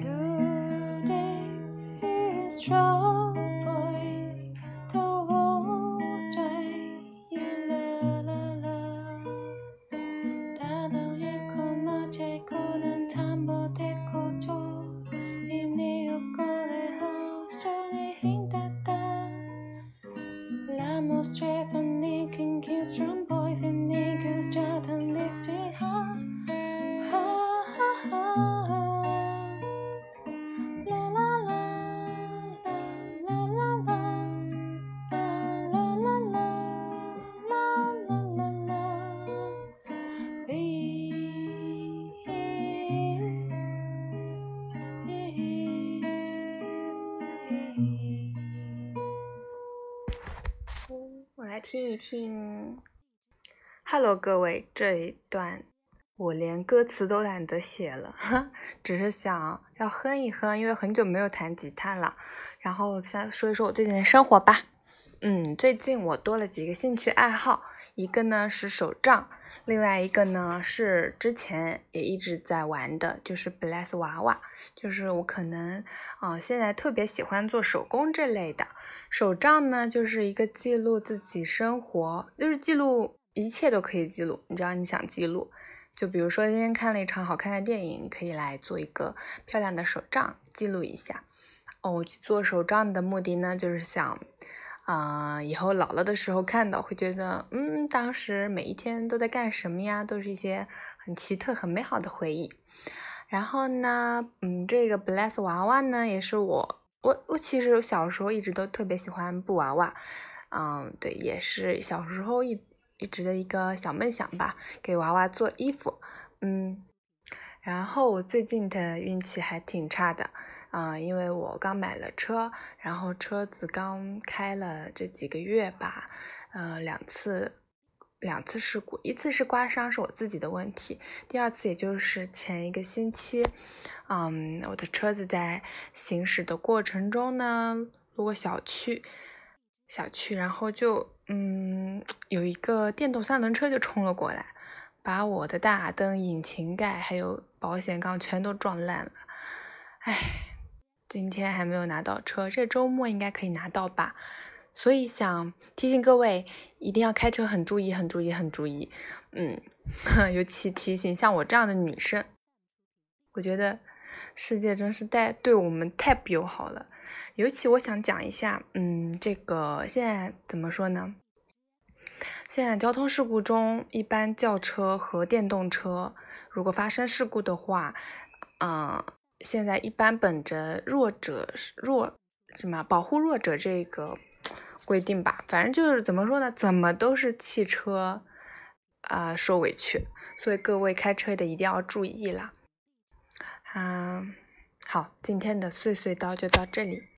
Good if he's trouble, 听一听。Hello，各位，这一段我连歌词都懒得写了，只是想要哼一哼，因为很久没有弹吉他了。然后先说一说我最近的生活吧。嗯，最近我多了几个兴趣爱好，一个呢是手账，另外一个呢是之前也一直在玩的，就是 Bless 娃娃。就是我可能啊、现在特别喜欢做手工这类的。手账呢，就是一个记录自己生活，就是记录一切都可以记录，你只要你想记录。就比如说今天看了一场好看的电影，你可以来做一个漂亮的手账，记录一下。哦，我去做手账的目的呢，就是想，啊、以后老了的时候看到会觉得，嗯，当时每一天都在干什么呀？都是一些很奇特、很美好的回忆。然后呢，嗯，这个 Bless 娃娃呢，也是我我我其实小时候一直都特别喜欢布娃娃，嗯，对，也是小时候一一直的一个小梦想吧，给娃娃做衣服，嗯，然后我最近的运气还挺差的，啊、因为我刚买了车，然后车子刚开了这几个月吧，呃，两次。两次事故，一次是刮伤，是我自己的问题；第二次也就是前一个星期，嗯，我的车子在行驶的过程中呢，路过小区，小区，然后就嗯，有一个电动三轮车就冲了过来，把我的大灯、引擎盖还有保险杠全都撞烂了。唉，今天还没有拿到车，这周末应该可以拿到吧？所以想提醒各位，一定要开车很注意，很注意，很注意。嗯，尤其提醒像我这样的女生，我觉得世界真是太对我们太不友好了。尤其我想讲一下，嗯，这个现在怎么说呢？现在交通事故中，一般轿车和电动车如果发生事故的话，嗯、现在一般本着弱者弱什么保护弱者这个规定吧，反正就是怎么说呢，怎么都是汽车啊、受委屈，所以各位开车的一定要注意啦。嗯，好，今天的碎碎叨就到这里。